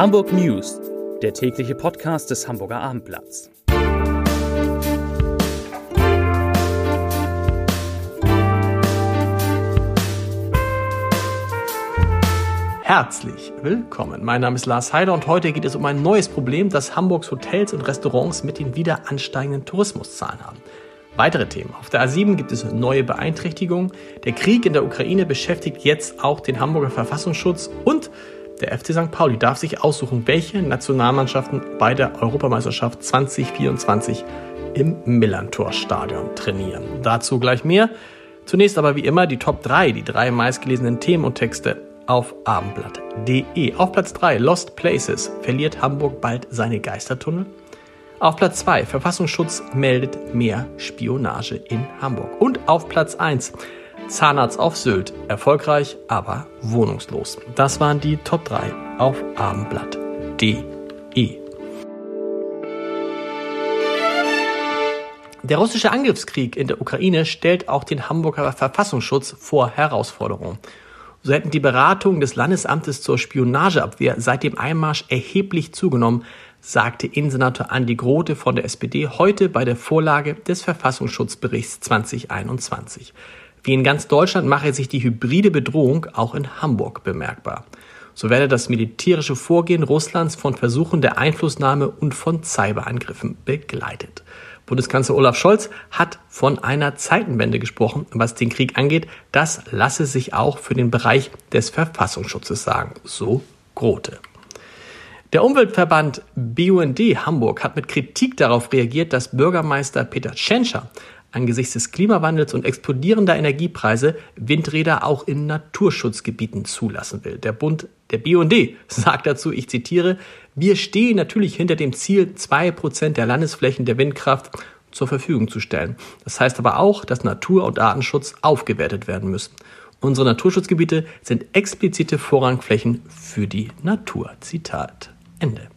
Hamburg News, der tägliche Podcast des Hamburger Abendblatts. Herzlich willkommen. Mein Name ist Lars Heider und heute geht es um ein neues Problem, das Hamburgs Hotels und Restaurants mit den wieder ansteigenden Tourismuszahlen haben. Weitere Themen. Auf der A7 gibt es neue Beeinträchtigungen. Der Krieg in der Ukraine beschäftigt jetzt auch den Hamburger Verfassungsschutz und der FC St. Pauli darf sich aussuchen, welche Nationalmannschaften bei der Europameisterschaft 2024 im Millantor-Stadion trainieren. Dazu gleich mehr. Zunächst aber wie immer die Top 3, die drei meistgelesenen Themen und Texte auf abendblatt.de. Auf Platz 3 Lost Places verliert Hamburg bald seine Geistertunnel. Auf Platz 2 Verfassungsschutz meldet mehr Spionage in Hamburg. Und auf Platz 1 Zahnarzt auf Sylt. Erfolgreich, aber wohnungslos. Das waren die Top 3 auf abendblatt.de. Der russische Angriffskrieg in der Ukraine stellt auch den Hamburger Verfassungsschutz vor Herausforderungen. So hätten die Beratungen des Landesamtes zur Spionageabwehr seit dem Einmarsch erheblich zugenommen, sagte Innensenator Andi Grote von der SPD heute bei der Vorlage des Verfassungsschutzberichts 2021. Wie in ganz Deutschland mache sich die hybride Bedrohung auch in Hamburg bemerkbar. So werde das militärische Vorgehen Russlands von Versuchen der Einflussnahme und von Cyberangriffen begleitet. Bundeskanzler Olaf Scholz hat von einer Zeitenwende gesprochen, was den Krieg angeht. Das lasse sich auch für den Bereich des Verfassungsschutzes sagen, so Grote. Der Umweltverband BUND Hamburg hat mit Kritik darauf reagiert, dass Bürgermeister Peter Tschentscher angesichts des Klimawandels und explodierender Energiepreise Windräder auch in Naturschutzgebieten zulassen will. Der Bund der BUND sagt dazu, ich zitiere, wir stehen natürlich hinter dem Ziel, zwei Prozent der Landesflächen der Windkraft zur Verfügung zu stellen. Das heißt aber auch, dass Natur- und Artenschutz aufgewertet werden müssen. Unsere Naturschutzgebiete sind explizite Vorrangflächen für die Natur. Zitat Ende.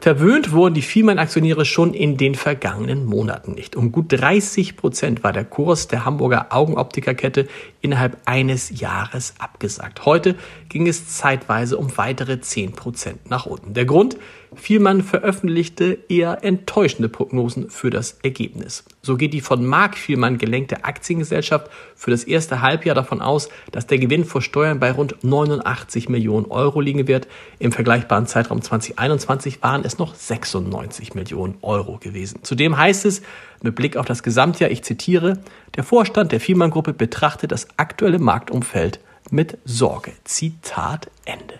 Verwöhnt wurden die Vielmann-Aktionäre schon in den vergangenen Monaten nicht. Um gut 30 Prozent war der Kurs der Hamburger Augenoptikerkette innerhalb eines Jahres abgesagt. Heute ging es zeitweise um weitere 10 Prozent nach unten. Der Grund? Vielmann veröffentlichte eher enttäuschende Prognosen für das Ergebnis. So geht die von Mark Vielmann gelenkte Aktiengesellschaft für das erste Halbjahr davon aus, dass der Gewinn vor Steuern bei rund 89 Millionen Euro liegen wird. Im vergleichbaren Zeitraum 2021 waren es noch 96 Millionen Euro gewesen. Zudem heißt es mit Blick auf das Gesamtjahr, ich zitiere, der Vorstand der Vielmann Gruppe betrachtet das aktuelle Marktumfeld mit Sorge. Zitat Ende.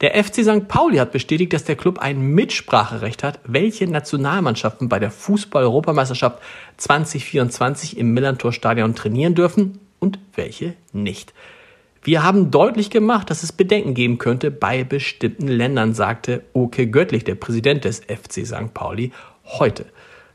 Der FC St. Pauli hat bestätigt, dass der Club ein Mitspracherecht hat, welche Nationalmannschaften bei der Fußball-Europameisterschaft 2024 im Millantor-Stadion trainieren dürfen und welche nicht. Wir haben deutlich gemacht, dass es Bedenken geben könnte bei bestimmten Ländern, sagte Oke Göttlich, der Präsident des FC St. Pauli, heute.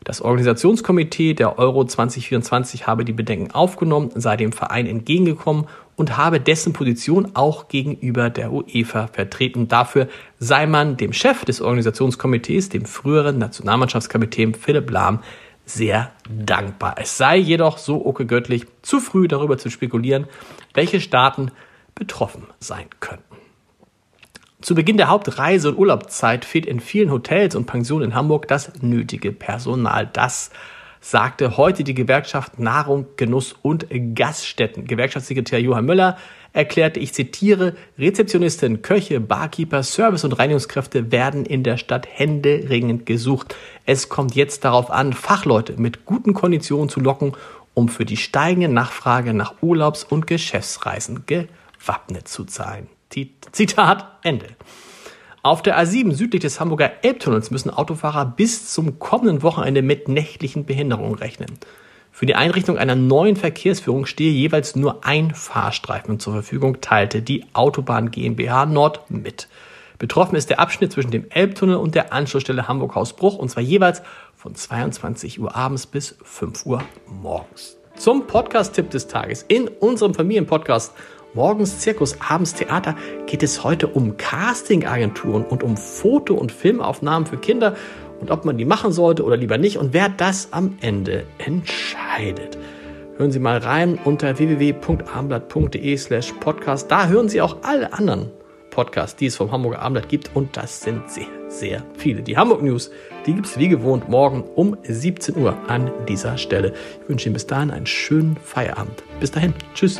Das Organisationskomitee der Euro 2024 habe die Bedenken aufgenommen, sei dem Verein entgegengekommen und habe dessen Position auch gegenüber der UEFA vertreten. Dafür sei man dem Chef des Organisationskomitees, dem früheren Nationalmannschaftskapitän Philipp Lahm, sehr dankbar. Es sei jedoch so okay göttlich zu früh darüber zu spekulieren, welche Staaten betroffen sein könnten. Zu Beginn der Hauptreise- und Urlaubszeit fehlt in vielen Hotels und Pensionen in Hamburg das nötige Personal. Das sagte heute die Gewerkschaft Nahrung, Genuss und Gaststätten. Gewerkschaftssekretär Johann Müller erklärte, ich zitiere, Rezeptionisten, Köche, Barkeeper, Service- und Reinigungskräfte werden in der Stadt händeringend gesucht. Es kommt jetzt darauf an, Fachleute mit guten Konditionen zu locken, um für die steigende Nachfrage nach Urlaubs- und Geschäftsreisen gewappnet zu sein. Zitat Ende. Auf der A7 südlich des Hamburger Elbtunnels müssen Autofahrer bis zum kommenden Wochenende mit nächtlichen Behinderungen rechnen. Für die Einrichtung einer neuen Verkehrsführung stehe jeweils nur ein Fahrstreifen zur Verfügung, teilte die Autobahn GmbH Nord mit. Betroffen ist der Abschnitt zwischen dem Elbtunnel und der Anschlussstelle Hamburg-Hausbruch und zwar jeweils von 22 Uhr abends bis 5 Uhr morgens. Zum Podcast-Tipp des Tages. In unserem Familienpodcast Morgens Zirkus, abends Theater geht es heute um Castingagenturen und um Foto- und Filmaufnahmen für Kinder und ob man die machen sollte oder lieber nicht und wer das am Ende entscheidet. Hören Sie mal rein unter www.armblatt.de/slash podcast. Da hören Sie auch alle anderen Podcasts, die es vom Hamburger Armblatt gibt und das sind sehr, sehr viele. Die Hamburg News, die gibt es wie gewohnt morgen um 17 Uhr an dieser Stelle. Ich wünsche Ihnen bis dahin einen schönen Feierabend. Bis dahin, tschüss.